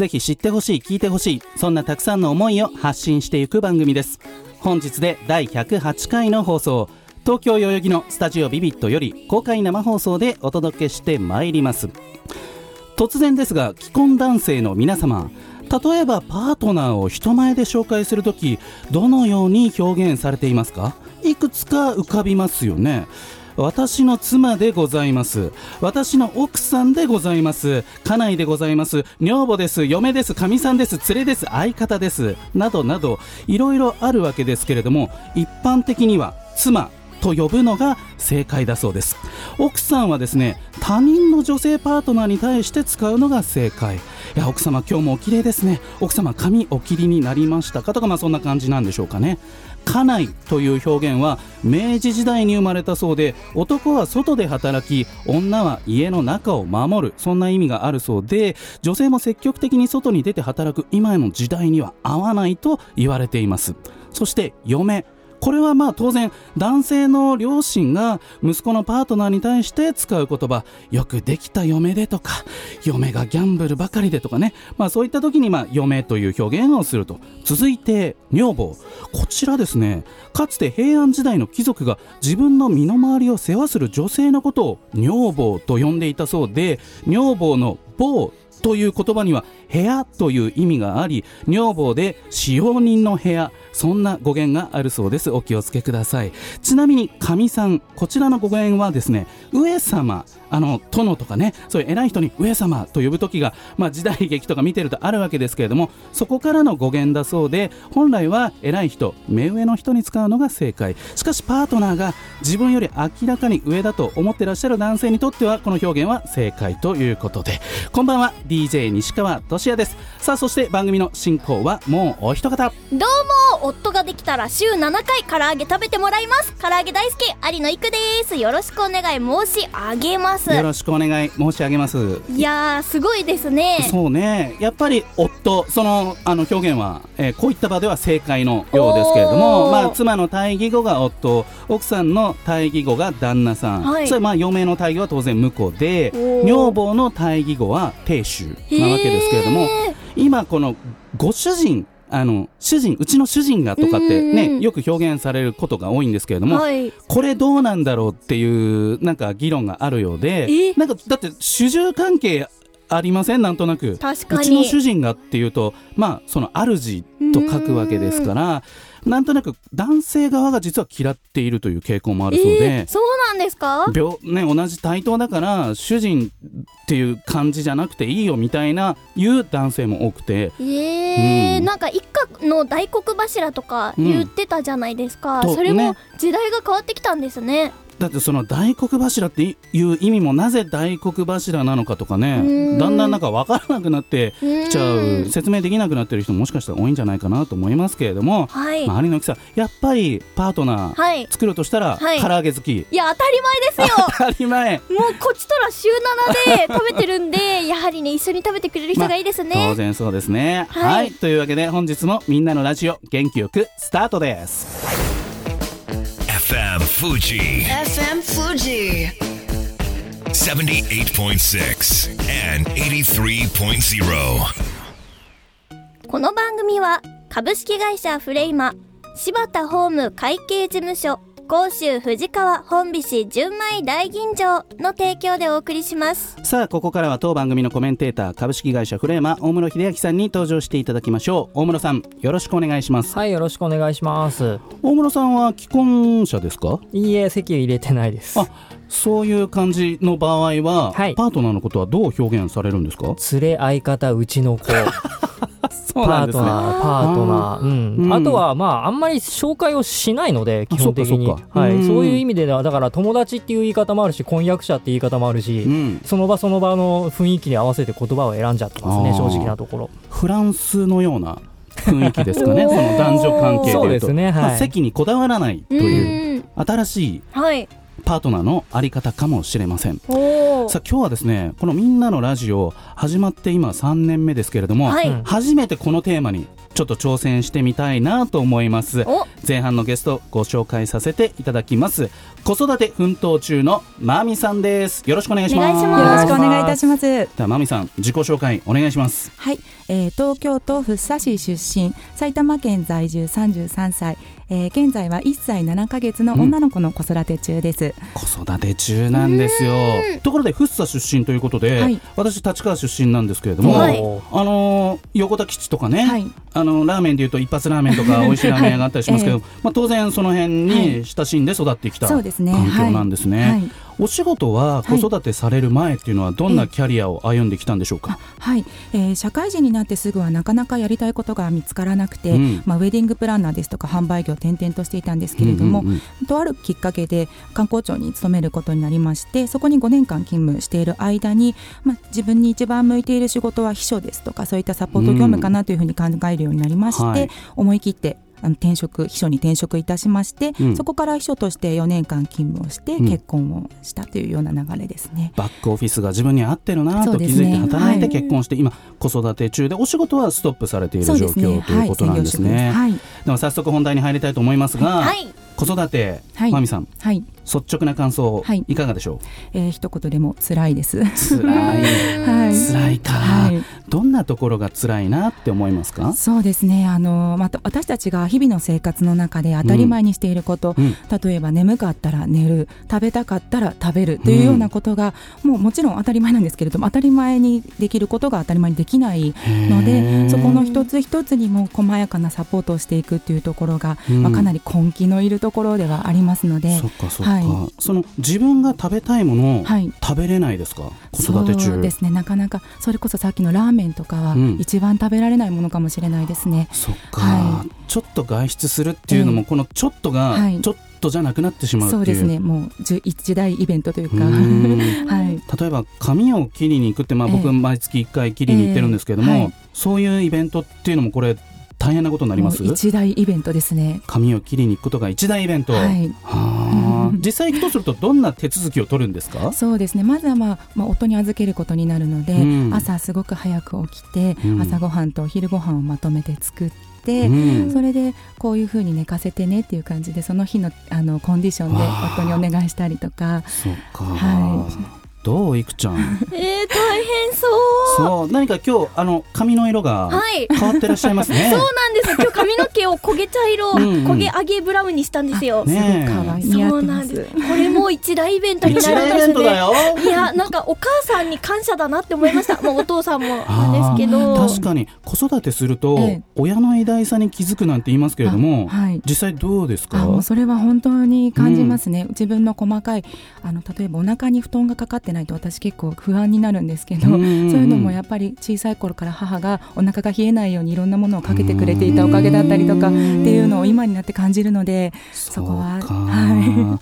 ぜひ知ってほしい聞いてほしいそんなたくさんの思いを発信していく番組です。本日で第108回の放送東京代々木のスタジオビビットより公開生放送でお届けしてまいります。突然ですが既婚男性の皆様例えばパートナーを人前で紹介するときどのように表現されていますか？いくつか浮かびますよね。私の妻でございます。私の奥さんでございます。家内でございます。女房です。嫁です。かみさんです。連れです。相方です。などなどいろいろあるわけですけれども一般的には妻と呼ぶのが正解だそうです。奥さんはですね他人の女性パートナーに対して使うのが正解。いや奥様今日もお綺麗ですね。奥様髪お切りになりましたか？とかまあそんな感じなんでしょうかね。家内という表現は明治時代に生まれたそうで男は外で働き女は家の中を守る。そんな意味があるそうで女性も積極的に外に出て働く今の時代には合わないと言われています。そして嫁。これはまあ当然男性の両親が息子のパートナーに対して使う言葉よくできた嫁でとか嫁がギャンブルばかりでとかね。まあそういった時にまあ嫁という表現をすると続いて女房。こちらですね。かつて平安時代の貴族が自分の身の回りを世話する女性のことを女房と呼んでいたそうで女房の房という言葉には部屋という意味があり女房で使用人の部屋そんな語源があるそうです。お気をつけください。ちなみにかみさんこちらの語源はですね上様あの殿とかねそういう偉い人に上様と呼ぶ時が、まあ、時代劇とか見てるとあるわけですけれどもそこからの語源だそうで本来は偉い人目上の人に使うのが正解。しかしパートナーが自分より明らかに上だと思ってらっしゃる男性にとってはこの表現は正解ということで。こんばんは。DJ 西川俊也です。さあそして番組の進行はもうお一方。どうも夫ができたら週7回唐揚げ食べてもらいます。唐揚げ大好き有野育です。よろしくお願い申し上げます。よろしくお願い申し上げます。いやーすごいですね。そうね。やっぱり夫そのあの表現は、えーこういった場では正解のようですけれども、まあ、妻の対義語が夫奥さんの対義語が旦那さん、はい。それまあ嫁の対義語は当然婿で女房の対義語は亭主なわけですけれども今このご主人あの主人うちの主人がとかってねよく表現されることが多いんですけれども、はい。これどうなんだろうっていうなんか議論があるようでえなんかだって主従関係ありません？なんとなく。確かに。うちの主人がっていうとまあその主と書くわけですからなんとなく男性側が実は嫌っているという傾向もあるそうで。えー、そうなんですか？病ね、同じ対等だから主人っていう感じじゃなくていいよみたいな言う男性も多くて。えーうん。なんか一家の大黒柱とか言ってたじゃないですか、とそれもね。時代が変わってきたんですねだってその大黒柱っていう意味もなぜ大黒柱なのかとかうねん。だんだんなんか分からなくなってきちゃううん説明できなくなってる人ももしかしたら多いんじゃないかなと思いますけれども、はい、まあ、有野木さんやっぱりパートナーはい。作るとしたらはい唐揚げ好き、い。や当たり前ですよ。当たり前。もうこっちとら週7で食べてるんで やはりね一緒に食べてくれる人がいいですね、当然そうですね。は、はいい。というわけで本日もみんなのラジオ元気よくスタートです FM Fuji FM Fuji. 78.6 and 83.0. この番組は株式会社フレイマ柴田ホーム会計事務所甲州藤川本菱純米大吟醸の提供でお送りしますさあここからは当番組のコメンテーター株式会社フレーマ大室秀明さんに登場していただきましょう大室さんよろしくお願いしますはい、よろしくお願いします。大室さんは既婚者ですか？いいえ、席を入れてないです。あそういう感じの場合は、はい。パートナーのことはどう表現されるんですか？連れ相方うちの子。そ そうなんですね。パートナー、パートナー、うん、うん。あとはまああんまり紹介をしないので基本的に。そっか。そっかうん。はい、そういう意味ではだから友達っていう言い方もあるし婚約者って言い方もあるし、うん、その場その場の雰囲気に合わせて言葉を選んじゃってますね正直なところ。フランスのような雰囲気ですかね？その男女関係でいうと。そうですねはい。まあ、席にこだわらないといううん。新しいはいパートナーのあり方かもしれません。さあ今日はですねこの「みんなのラジオ」始まって今3年目ですけれども、はい、うん。初めてこのテーマにちょっと挑戦してみたいなと思います。お。前半のゲストご紹介させていただきます。子育て奮闘中のまみさんです。よろしくお願いします。お願いします。よろしくお願いいたします。ではまみさん自己紹介お願いします。はい、えー東京都福生市出身、埼玉県在住33歳、えー現在は1歳7ヶ月の女の子の子育て中です。子育て中なんですよ。ところで福生出身ということで、はい。私立川出身なんですけれども、はい。あのー横田基地とかね、はい、あのラーメンでいうと一発ラーメンとか 美味しいラーメン屋があったりしますけど、えまあ、当然その辺に親しんで育ってきた環そうですね。境なんですね。はい、お仕事は子育てされる前っていうのはどんなキャリアを歩んできたんでしょうか、はい、えー社会人になってすぐはなかなかやりたいことが見つからなくて、うん。まあウェディングプランナーですとか販売業を転々としていたんですけれども、うんうんうん。とあるきっかけで観光庁に勤めることになりましてそこに5年間勤務している間に、まあ、自分に一番向いている仕事は秘書ですとかそういったサポート業務かなというふうに考えるようになりまして、はい。思い切ってあの転職秘書に転職いたしまして、うん。そこから秘書として4年間勤務をしてうん。結婚をしたというような流れですね。バックオフィスが自分に合ってるなと気づいて働いてはい。結婚して、今子育て中でお仕事はストップされている状そうですね。況ということなんですね。はい、はい、では早速本題に入りたいと思いますが、はい子育て、はい。まみさんはい、率直な感想、はい。い、かがでしょえー、一言でも辛いです。う辛い。はい。辛いか、はい。どんなところが辛いなって思いますか？そうですね。あのまた私たちが日々の生活の中で当たり前にしていること、うん。例えば眠かったら寝る。食べたかったら食べるというようなことが、もうもちろん当たり前なんですけれども当たり前にできることが当たり前にできないのへでー。そこの一つ一つにも細やかなサポートをしていくっていうところが、うん。まあ、かなり根気のいるところではありますので。そっかそっか、はい。その自分が食べたいものをはい。食べれないですか、子育て中。そうですね。なかなかそれこそさっきのラーメンとかはうん。一番食べられないものかもしれないですね。そっか、はちょっと外出するっていうのも、ええこのちょっとがはい。ちょっとじゃなくなってしまうそうですね。もう一大イベントというか。うーん。はい。例えば髪を切りに行くって、まあ、ええ。僕毎月1回切りに行ってるんですけども、ええ。はい。そういうイベントっていうのもこれ大変なことになります？一大イベントですね。髪を切りに行くことが一大イベント、はい、は実際行くとするとどんな手続きを取るんですか？そうですね。まずはまあまあ夫に預けることになるので、うん。朝すごく早く起きて、うん。朝ごはんとお昼ご飯をまとめて作って。うん。それでこういう風に寝かせてねっていう感じでその日のあのコンディションで夫にお願いしたりとか。そっか、はどういくちゃん？えー、大変そう。そう何か今日あの髪の色がはい。変わってらっしゃいますね。そうなんです今日髪の毛を焦げ茶色 うんうん。焦げ揚げブラウンにしたんですよ、ねえ。すごい可愛い似合そうってます。なんです。これも一大イベントにな一るんですね。大イベントだよ。いやなんかお母さんに感謝だなって思いました。もうお父さんもなんですけど。確かに子育てすると、ええ。親の偉大さに気づくなんて言いますけれども、あはい。実際どうですか？あもうそれは本当に感じますね、自分の細かいあの例えばお腹に布団がかかってないと私結構不安になるんですけど、うんうんうん。そういうのもやっぱり小さい頃から母がお腹が冷えないようにいろんなものをかけてくれていたおかげだったりとかっていうのを今になって感じるのでそこはは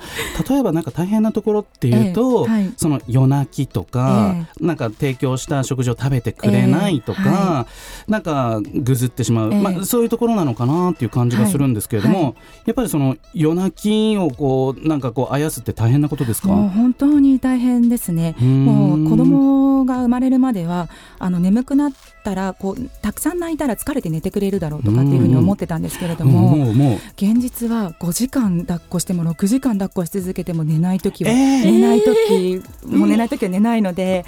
例えばなんか大変なところっていうと、ええはい。その夜泣きとか、えなんか提供した食事を食べてくれないとか、ええはなんかぐずってしまう、ええ。まあ、そういうところなのかなっていう感じがするんですけれども、やっぱりその夜泣きをこうなんかこうあやすって大変なことですか？もう本当に大変ですね。うーん。もう子供が生まれるまではあの眠くなったらこうたくさん泣いたら疲れて寝てくれるだろうとかっていうふうに思ってたんですけれども、もうもう。現実は5時間抱っこしても6時間抱っこし続けても寝ない時は、えー。寝ない時、もう寝ない時は寝ないので、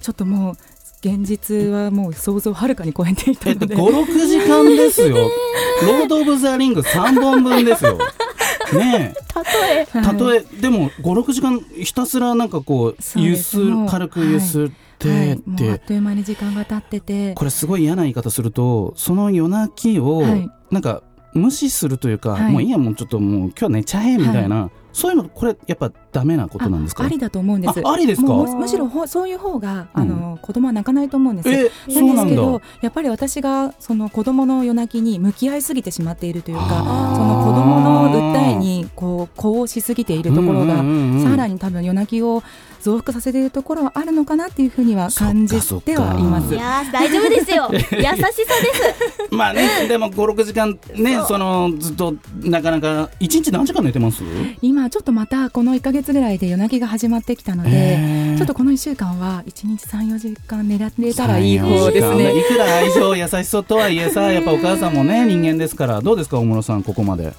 ちょっともう現実はもう想像をはるかに超えていたえっと、ので、56時間ですよ、ロード・オブ・ザ・リング3本分ですよ。ね例え。え、はい。たとえ、でも56時間ひたすらなんかこうゆです。軽くゆすってはい、って、もうあっという間に時間が経ってて、これすごい嫌な言い方するとその夜泣きをはい。なんか無視するというか、はい。もういいやもうちょっともう今日寝ちゃえみたいな、そういうのこれやっぱダメなことなんですか？あありだと思うんです。あありですか？むむしろほそういう方があの、子供は泣かないと思うんです。えなんですけどやっぱり私がその子供の夜泣きに向き合いすぎてしまっているというかその子供の訴えにこう呼応しすぎているところが、うんうんうん。さらに多分夜泣きを増幅させているところはあるのかなっていうふうには感じてはいます。い。やー大丈夫ですよ。優しさです。まあねでも56時間ねそのずっとなかなか一日何時間寝てます？今ちょっとまたこの1か月ぐらいで夜泣きが始まってきたので、えー。ちょっとこの1週間は1日34時間寝られたらいい方です3-4時間ね。いくら愛情優しさとはいえさやっぱお母さんもね人間ですからどうですか大室さんここまで？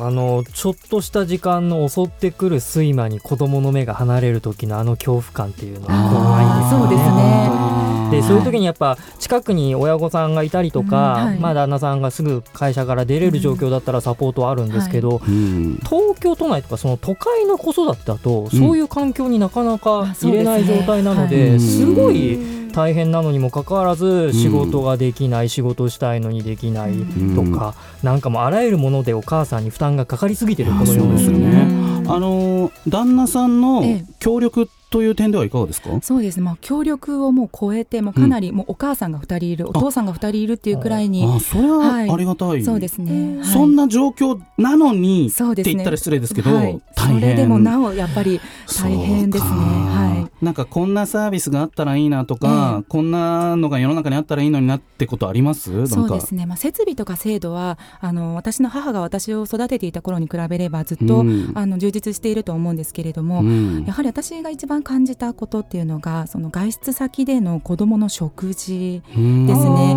あのちょっとした時間の襲ってくる睡魔に子供の目が離れる時のあの恐怖感っていうのは怖いんですよそうですね。でそういう時にやっぱ近くに親御さんがいたりとか、うんはい。まあ旦那さんがすぐ会社から出れる状況だったらサポートはあるんですけど、うん。東京都内とかその都会の子育てだとそういう環境になかなか入れない状態なので、はい。すごいうん。大変なのにもかかわらず仕事ができない、仕事したいのにできないとか、なんかもうあらゆるものでお母さんに負担がかかりすぎてるこの世のそうですよ中ね。うんあのー旦那さんのええ。協力という点ではいかがですか？そうですね、まあ、協力をもう超えてもうかなりもうお母さんが2人いる、お父さんが2人いるっていうくらいにあそれははい。ありがたい、そうですね、はい。そんな状況なのにそうですねって言ったら失礼ですけど、それでもなおやっぱり大変ですね。はなんかこんなサービスがあったらいいなとか、こんなのが世の中にあったらいいのになってことあります？そうですね、まあ、設備とか制度はあの私の母が私を育てていた頃に比べればずっと、うん。あの充実していると思うんですけれども、うん。やはり私が一番感じたことっていうのがその外出先での子どもの食事うん。ですね。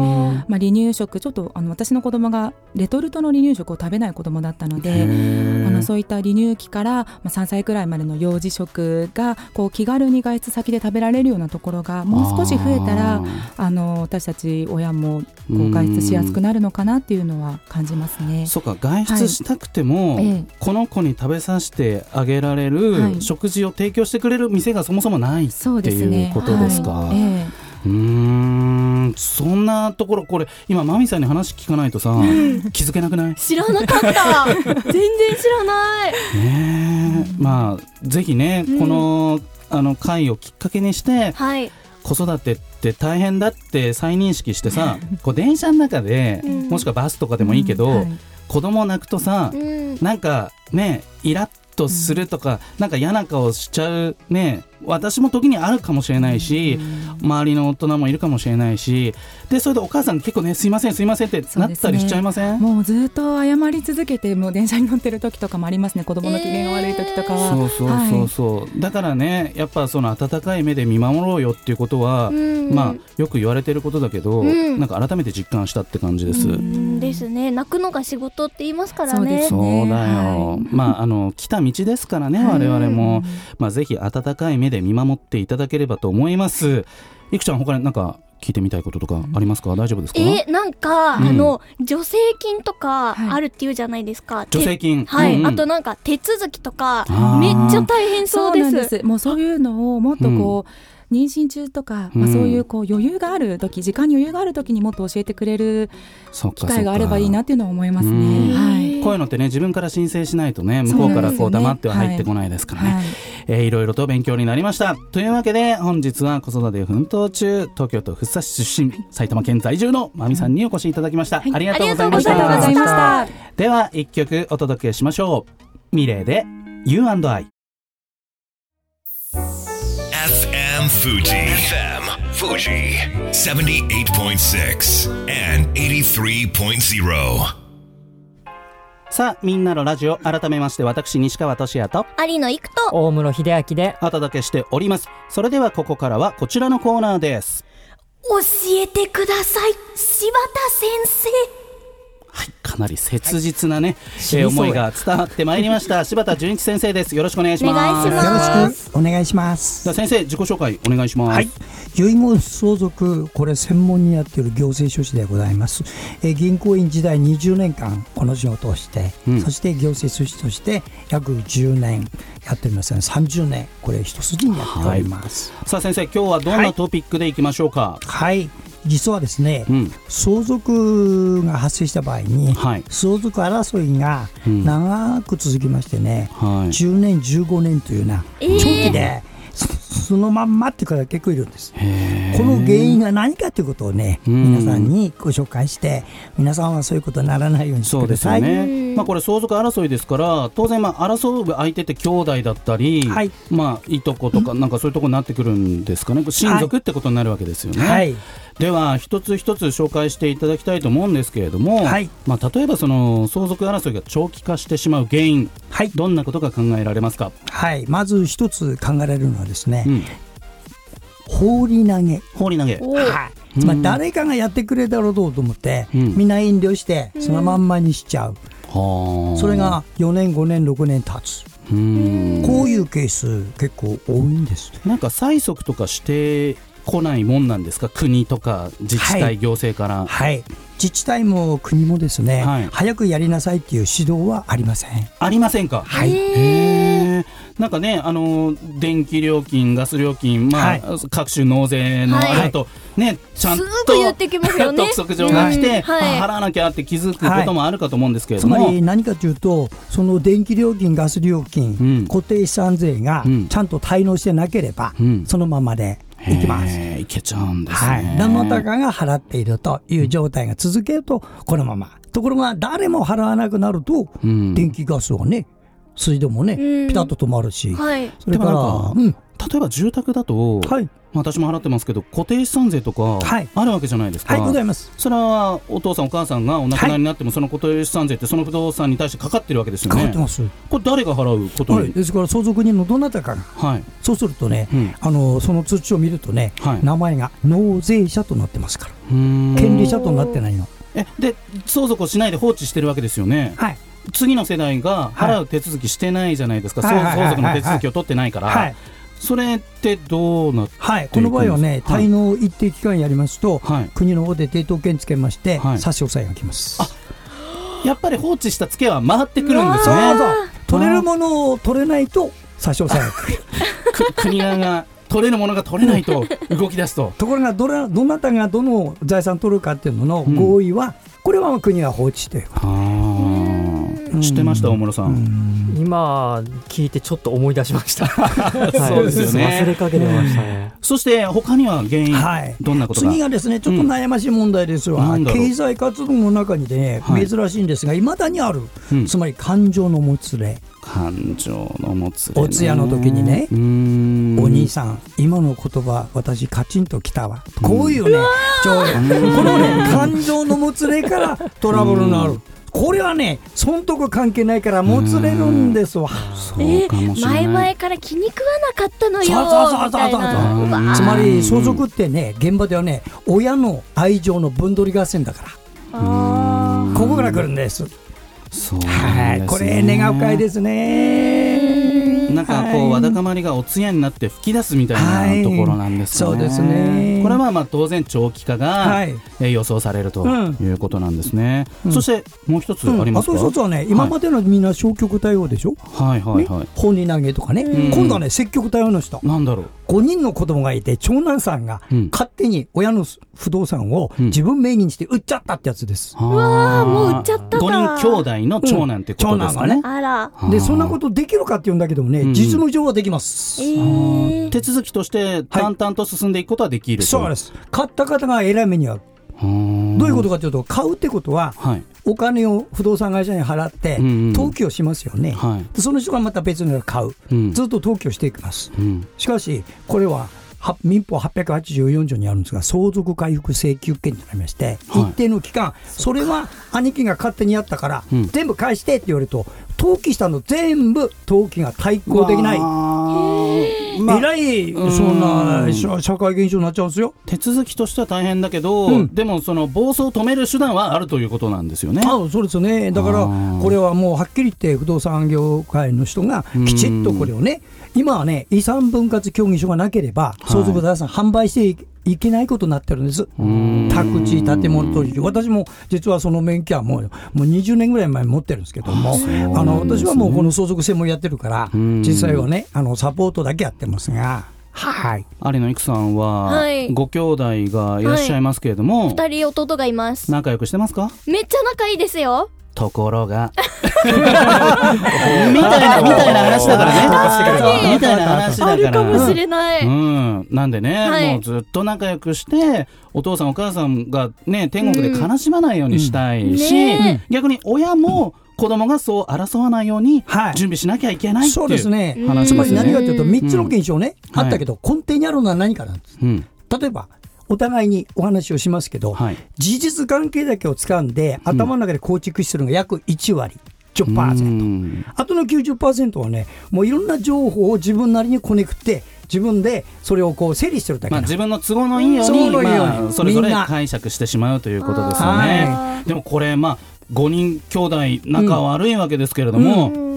まあ、離乳食ちょっとあの私の子供がレトルトの離乳食を食べない子供だったのへでー。あのそういった離乳期から、まあ、3歳くらいまでの幼児食がこう気軽に外出先で食べられるようなところがもう少し増えたらああの私たち親もこううん外出しやすくなるのかなっていうのは感じますね。そうか外出したくても、はい。ええ。この子に食べさせてあげられはるい。食事を提供してくれる店がそもそもないっていうね。ことですか。はい。えうーん。そんなところこれ今マミさんに話聞かないとさ 気づけなくない？知らなかった。全然知らない。ねえ。まあぜひね、うん。このあの会をきっかけにしてはい。子育てって大変だって再認識してさ こう電車の中で、うん。もしくはバスとかでえもいいけど、うん。はい。子供泣くとさ、うん。なんかねイラッとするとか、なんか嫌な顔しちゃうね。私も時にあるかもしれないし、周りの大人もいるかもしれないしでそれでお母さん結構ねすいませんすいませんってなったりしちゃいません？もうずっと謝り続けてもう電車に乗ってる時とかもありますね。子供の機嫌が悪い時とかは、そうそうそうそう、だからねやっぱその温かい目で見守ろうよっていうことは、うん。まあよく言われてることだけど、うん。なんか改めて実感したって感じです。うん。ですね。泣くのが仕事って言いますからね。そうだよ、はい。まああの来た道ですからね、はい我々も、まあぜひ温かい目で見守っていただければと思います。いくちゃん他になんか聞いてみたいこととかありますか、大丈夫ですか？えなんか、うん。あの助成金とかはい。あるっていうじゃないですか、助成金。てはい、うん。うんあとなんか手続きとかめっちゃ大変そうです。なんです。もうそういうのをもっとこう、妊娠中とか、まあ、うん。そういうこう余裕がある時時間に余裕がある時にもっと教えてくれる機会があればいいなっていうのは思いますうね。ん。はい。こういうのってね自分から申請しないとね向こうからこう黙っては入ってこないですからね、はいえーいろいろと勉強になりましたというわけで本日は子育て奮闘中東京都福生市出身埼玉県在住のまみさんにお越しいただきました、ありがとうございましありがとうございたました。では一曲お届けしましょうミレーで You&I FM Fuji. FM Fuji. 78.6 and 83.0. さあみんなのラジオ改めまして私西川俊也と有野行くと大室秀明でお届けしております。それではここからはこちらのコーナーです。教えてください柴田先生はいかなり切実なね、知りそうえー思いが伝わってまいりました。柴田純一先生です。よろしくお願いします。よろしくお願いします。じゃあ先生自己紹介お願いします。はい、遺言相続これ専門にやっている行政書士でございます。えー銀行員時代20年間この仕事をして、うん。そして行政書士として約10年やっておりますね。30年これ一筋にやっております。さあ先生今日はどんなトピックでいきましょうか？はい。実はですね、うん。相続が発生した場合に、はい。相続争いがうん。長く続きましてね、はい。10年、15年というようなえー。長期で、そそのまんまっていう方が結構いるんです。この原因が何かということをね、うん。皆さんにご紹介して、皆さんはそういうことにならないようにしてそうですよください。ね、まあ、これ相続争いですから当然まあ争う相手って兄弟だったり、はい。まあ、いとことかなんかそういうところになってくるんですかね。親族ってことになるわけですよね。はい、では一つ一つ紹介していただきたいと思うんですけれども、はい。まあ、例えばその相続争いが長期化してしまう原因はい、どんなことが考えられますか、はい、まず一つ考えられるのはですね、うん、放り投げ。放り投げ。おはい。つまり誰かがやってくれたろうと思って、うん。みんな遠慮して、そのまんまにしちゃう。はあ。それが4年、5年、6年経つ。うん。こういうケース結構多いんです。なんか催促とかしてこないもんなんですか？国とか自治体、はい。行政から。はい。自治体も国もですね、はい。早くやりなさいっていう指導はありません。ありませんか？はい。へえ。なんかね、あの電気料金、ガス料金、まあ、はい。各種納税のはいあれだと、ね、ちゃんとすぐ言ってきますよね。督促状が来て、払わなきゃって気づくこともあるかと思うんですけれつども、まり何かというと、その電気料金、ガス料金、うん。固定資産税がうん。ちゃんと滞納してなければ、うん。そのままでいきます。けちゃうんですはい、ね。どなたかが払っているという状態が続けると、このまま。ところが、誰も払わなくなると、うん電気、ガスはね、水道もね、うんピタッと止まるし、はいそれから、うん、例えば住宅だと、はい、まあ私も払ってますけど、固定資産税とかはい。あるわけじゃないですか。はい、ございます。それはお父さん、お母さんがお亡くなりになっても、その固定資産税ってその不動産に対してかかってるわけですよね。変わってます。これ誰が払うことはい、に、ですから相続人のどなたかが、はい、そうするとね、うん。あのその通知を見るとね、はい。名前が納税者となってますから、権利者となってないの。えで相続をしないで放置してるわけですよね、はい、次の世代が払う手続きしてないじゃないですか、はいはいはいはい。相続の手続きを取ってないから、はい、それってどうなっはい、この場合はね、はい。滞納一定期間やりますと、はい。国の方で抵当権つけまして、はい。差し押さえがきます。やっぱり放置したツケは回ってくるんですね。取れるものを取れないと差し押さえが 国側が取れるものが取れないと 動き出すと。ところがどれどなたがどの財産取るかっていうののうん。合意は、これは国が放置している。知ってました大室さん、今聞いてちょっと思い出しました。はい。そうですよね。忘れかけてましたね。そして他には原因、はい。どんなことが？次がですねちょっと悩ましい問題ですわ、経済活動の中にね、はい。珍しいんですがいまだにある、うん。つまり感情のもつれ、感情のもつれ、ね、お通夜の時にねお兄さん今の言葉私カチンときたわ、こういうねちょこのね感情のもつれからトラブルになる、これはね損得関係ないからもつれるんですわ、そうかもしれない、前々から気に食わなかったのよそうそうそうそうみたいな。そううわつまり相続ってね現場ではね親の愛情の分取り合戦だから。あここから来るんです。そうはい、なんですね。これ根が深いですね。なんかこう、はいわだかまりがお通夜になって吹き出すみたいなところなんですかね。はいそうですね。これはまあ当然長期化が、予想されるとうん。いうことなんですね。うん。そしてもう一つうん。ありますか。あと一つはね、今までのみんな消極対応でしょ、はいはいはい。ね、本に投げとかね、ん。今度はね、積極対応の人、なんだろう。5人の子供がいて、長男さんがうん。勝手に親の不動産をうん。自分名義にして売っちゃったってやつです。うわーもう売っちゃったか。五人兄弟の長男ってことですかね。うん。長男あら。で、そんなことできるかって言うんだけどもね、うん実務上はできます。えー手続きとして淡々と進んでいくことはできると。そうです。買った方が偉い目に遭う。はあどういうことかというと、買うってことは、はいお金を不動産会社に払ってうんうん、登記をしますよね。はい。でその人がまた別の買う、うんずっと登記をしていきます。うんしかし、これはは民法884条にあるんですが、相続回復請求権となりまして、はい一定の期間、それは兄貴が勝手にやったから、うん全部返してって言われると、登記したの全部登記が対抗できない。えらい、うん。そんな社社会現象になっちゃうんですよ。手続きとしては大変だけど、うん。でもその暴走を止める手段はあるということなんですよね。あそうですね、だからこれはもうはっきり言って、不動産業界の人がきちっとこれをね、今はね、遺産分割協議書がなければ、い。相続財産販売していいけないことになってるんです。ん。宅地、建物取引、私も実はその免許はもうもう20年ぐらい前に持ってるんですけども、あの私はもうこの相続専門やってるから、うん実際はね、あのサポートだけやってますが、はい。有野育さんは、はい。ご兄弟がいらっしゃいますけれども、二人弟がいます。仲良くしてますか？めっちゃ仲いいですよところが。みたいな みたいな話だからね。みたいな。話だから。あるかもしれない、うん、なんでね、はい。もうずっと仲良くしてお父さんお母さんがね天国で悲しまないようにしたいし、うん。ね逆に親も子供がそう争わないようにはい。準備しなきゃいけないっていうそうですね。うん。話つまりですね。何かというと3つの現象ね、うん。あったけど、根底にあるのは何かなんです。うん。例えばお互いにお話をしますけど、はい。事実関係だけを掴んで頭の中で構築してるのが約1割。10%、うん。あとの90%はねもういろんな情報を自分なりにこねくって自分でそれをこう整理してるだけまあ、な自分の都合のいいよう都に。まあ、それぞれ解釈してしまうということですよはね。でもこれ、まあ、5人兄弟仲悪いわけですけれども、うん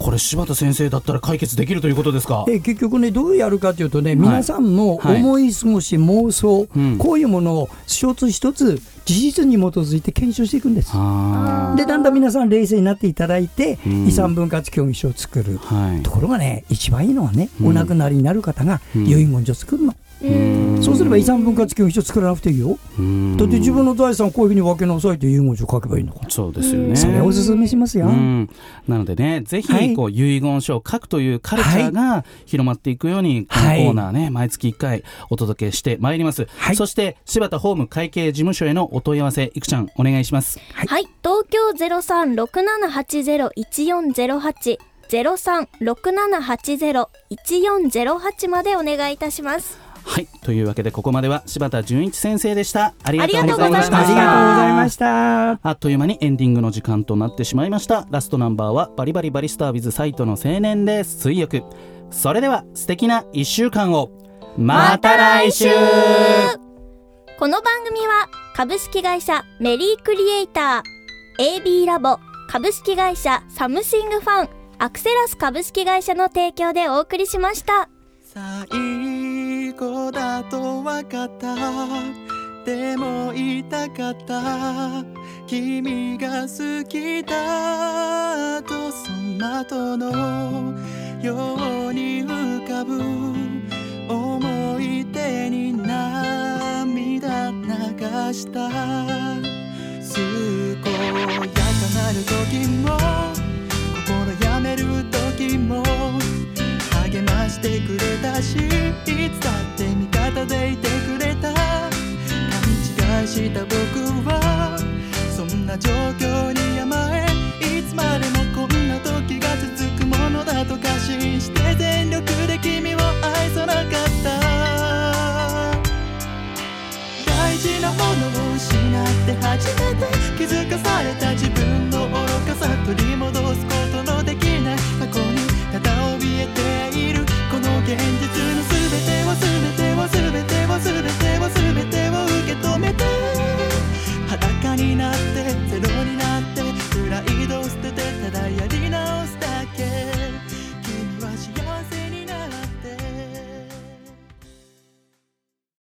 これ柴田先生だったら解決できるということですか？で結局ねどうやるかというとね、皆さんのはい。思い過ごし妄想、うん。こういうものを一つ一つ事実に基づいて検証していくんです。あでだんだん皆さん冷静になっていただいて、うん。遺産分割協議書を作る。ーはい。ところがね一番いいのはね、うん。お亡くなりになる方がうん。遺言書を作るの、うんそうすれば遺産分割協議書作らなくていいよ、うん。だって自分の財産をこういうふうに分けなさいという遺言書を書けばいいのから、そうですよね。それをおすすめしますよ、うん、なのでね、ぜはい。ひこう遺言書を書くというカルチャーが広まっていくように、このコーナーね、毎月1回お届けしてまいります。はい。そして、柴田法務会計事務所へのお問い合わせ、いくちゃん、お願いします。はい、東京ゼロ三六七八ゼロ一四ゼロ八。ゼロ三六七八ゼロ一四ゼロ八までお願いいたします。はい。というわけで、ここまでは柴田純一先生でした。ありがとうございましあた。ありがとうございましたあっという間にエンディングの時間となってしまいました。ラストナンバーはバリバリバリスター with サイトの青年で水浴。それでは素敵な1週間を。また来週この番組は株式会社メリークリエイター AB ラボ株式会社サムシングファンアクセラス株式会社の提供でお送りしました。最後だと分かった。でも言いたかった。君が好きだとその後のように浮かぶ。思い出に涙流した。健やかなる時も。心やめる時も。してくれたしいつだって味方でいてくれた勘違いした僕はそんな状況に甘えいつまでもこんな時が続くものだと過信して全力で君を愛さなかった。大事なものを失って初めて気づかされた自分の愚かさ取り戻すことのできない過去にただ怯えて